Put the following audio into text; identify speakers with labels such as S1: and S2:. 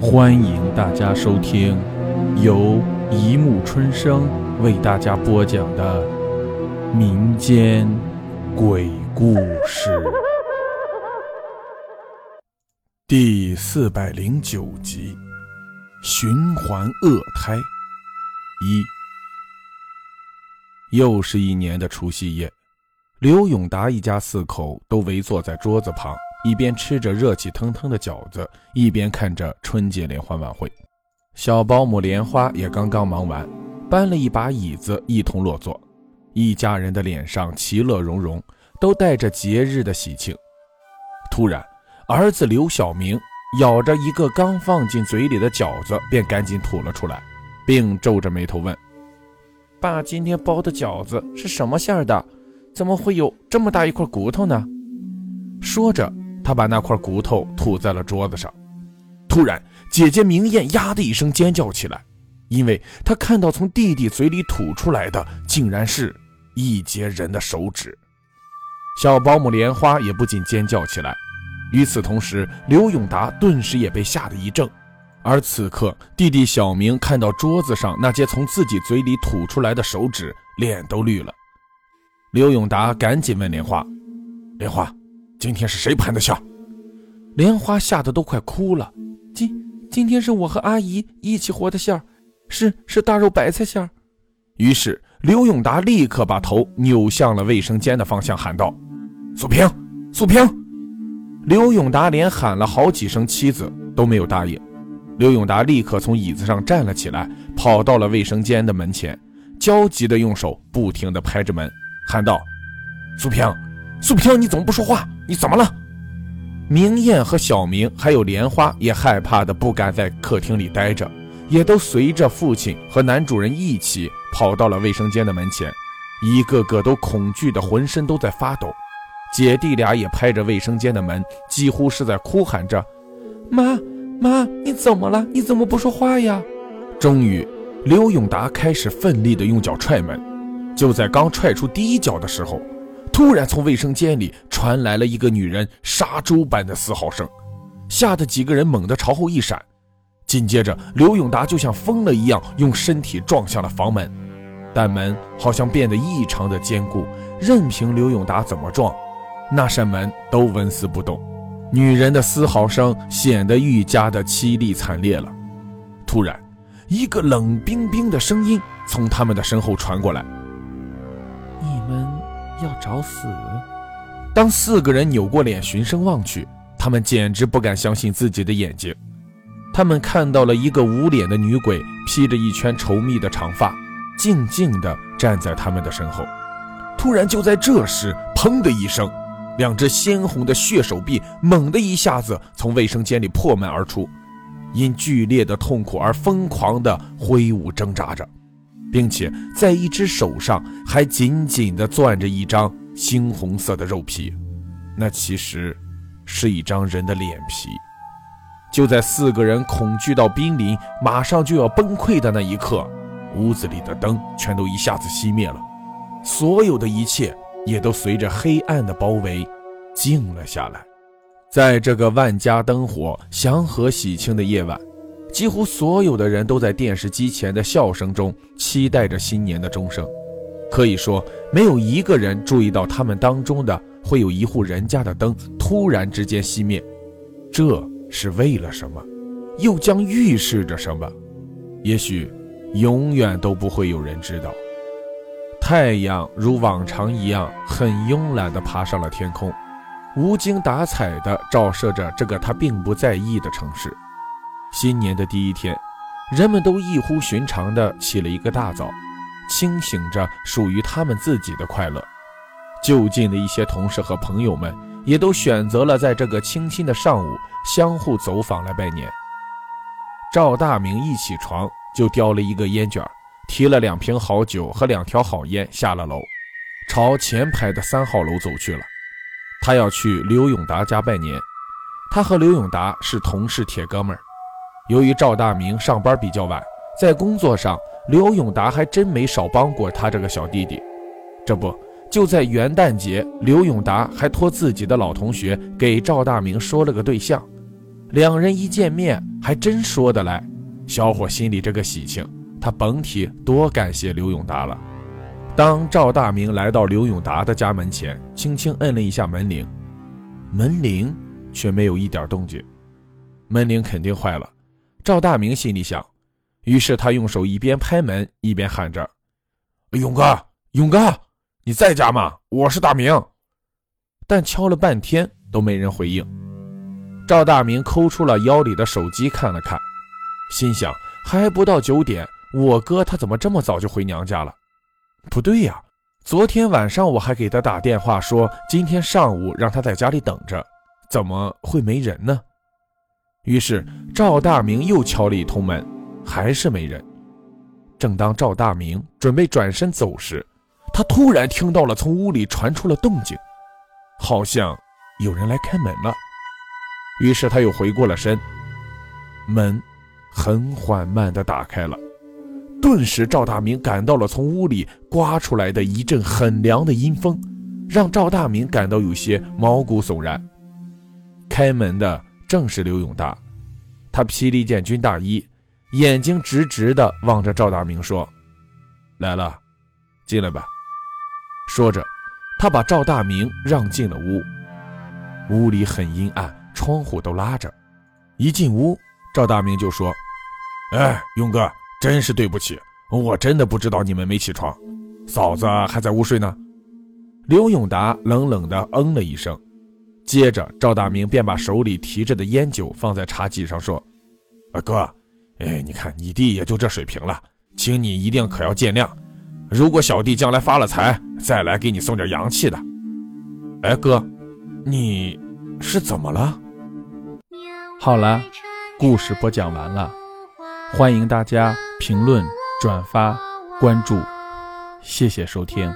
S1: 欢迎大家收听由一木春生为大家播讲的民间鬼故事第四百零九集《循环恶胎》一。又是一年的除夕夜，刘永达一家四口都围坐在桌子旁。一边吃着热气腾腾的饺子，一边看着春节联欢晚会。小保姆莲花也刚刚忙完，搬了一把椅子，一同落座。一家人的脸上其乐融融，都带着节日的喜庆。突然，儿子刘小明咬着一个刚放进嘴里的饺子，便赶紧吐了出来，并皱着眉头问：“爸，今天包的饺子是什么馅的？怎么会有这么大一块骨头呢？”说着。他把那块骨头吐在了桌子上，突然，姐姐明艳呀的一声尖叫起来，因为她看到从弟弟嘴里吐出来的竟然是一截人的手指。小保姆莲花也不禁尖叫起来。与此同时，刘永达顿时也被吓得一怔。而此刻，弟弟小明看到桌子上那截从自己嘴里吐出来的手指，脸都绿了。刘永达赶紧问莲花：“莲花。”今天是谁盘的馅？莲花吓得都快哭了。
S2: 今今天是我和阿姨一起和的馅儿，是是大肉白菜馅儿。
S1: 于是刘永达立刻把头扭向了卫生间的方向，喊道：“素萍，素萍！”刘永达连喊了好几声，妻子都没有答应。刘永达立刻从椅子上站了起来，跑到了卫生间的门前，焦急地用手不停地拍着门，喊道：“素萍，素萍，你怎么不说话？”你怎么了？明艳和小明还有莲花也害怕的不敢在客厅里待着，也都随着父亲和男主人一起跑到了卫生间的门前，一个个都恐惧的浑身都在发抖。姐弟俩也拍着卫生间的门，几乎是在哭喊着：“
S2: 妈妈，你怎么了？你怎么不说话呀？”
S1: 终于，刘永达开始奋力的用脚踹门。就在刚踹出第一脚的时候。突然，从卫生间里传来了一个女人杀猪般的嘶嚎声，吓得几个人猛地朝后一闪。紧接着，刘永达就像疯了一样，用身体撞向了房门，但门好像变得异常的坚固，任凭刘永达怎么撞，那扇门都纹丝不动。女人的嘶嚎声显得愈加的凄厉惨烈了。突然，一个冷冰冰的声音从他们的身后传过来。
S2: 找死！
S1: 当四个人扭过脸循声望去，他们简直不敢相信自己的眼睛。他们看到了一个无脸的女鬼，披着一圈稠密的长发，静静地站在他们的身后。突然，就在这时，砰的一声，两只鲜红的血手臂猛地一下子从卫生间里破门而出，因剧烈的痛苦而疯狂地挥舞挣扎着。并且在一只手上还紧紧地攥着一张猩红色的肉皮，那其实是一张人的脸皮。就在四个人恐惧到濒临马上就要崩溃的那一刻，屋子里的灯全都一下子熄灭了，所有的一切也都随着黑暗的包围静了下来。在这个万家灯火、祥和喜庆的夜晚。几乎所有的人都在电视机前的笑声中期待着新年的钟声，可以说没有一个人注意到他们当中的会有一户人家的灯突然之间熄灭，这是为了什么？又将预示着什么？也许永远都不会有人知道。太阳如往常一样很慵懒地爬上了天空，无精打采地照射着这个他并不在意的城市。新年的第一天，人们都异乎寻常地起了一个大早，清醒着属于他们自己的快乐。就近的一些同事和朋友们也都选择了在这个清新的上午相互走访来拜年。赵大明一起床就叼了一个烟卷，提了两瓶好酒和两条好烟下了楼，朝前排的三号楼走去了。他要去刘永达家拜年。他和刘永达是同事铁哥们儿。由于赵大明上班比较晚，在工作上，刘永达还真没少帮过他这个小弟弟。这不，就在元旦节，刘永达还托自己的老同学给赵大明说了个对象。两人一见面还真说得来。小伙心里这个喜庆，他甭提多感谢刘永达了。当赵大明来到刘永达的家门前，轻轻摁了一下门铃，门铃却没有一点动静。门铃肯定坏了，赵大明心里想。于是他用手一边拍门一边喊着：“勇哥，勇哥，你在家吗？我是大明。”但敲了半天都没人回应。赵大明抠出了腰里的手机看了看，心想：还不到九点，我哥他怎么这么早就回娘家了？不对呀，昨天晚上我还给他打电话说今天上午让他在家里等着，怎么会没人呢？于是赵大明又敲了一通门。还是没人。正当赵大明准备转身走时，他突然听到了从屋里传出了动静，好像有人来开门了。于是他又回过了身，门很缓慢地打开了。顿时，赵大明感到了从屋里刮出来的一阵很凉的阴风，让赵大明感到有些毛骨悚然。开门的正是刘永达，他披了一件军大衣。眼睛直直的望着赵大明说：“来了，进来吧。”说着，他把赵大明让进了屋。屋里很阴暗，窗户都拉着。一进屋，赵大明就说：“哎，勇哥，真是对不起，我真的不知道你们没起床，嫂子还在屋睡呢。”刘永达冷冷的嗯了一声，接着赵大明便把手里提着的烟酒放在茶几上，说：“啊，哥。”哎，你看你弟也就这水平了，请你一定可要见谅。如果小弟将来发了财，再来给你送点洋气的。哎，哥，你是怎么了？
S2: 好了，故事播讲完了，欢迎大家评论、转发、关注，谢谢收听。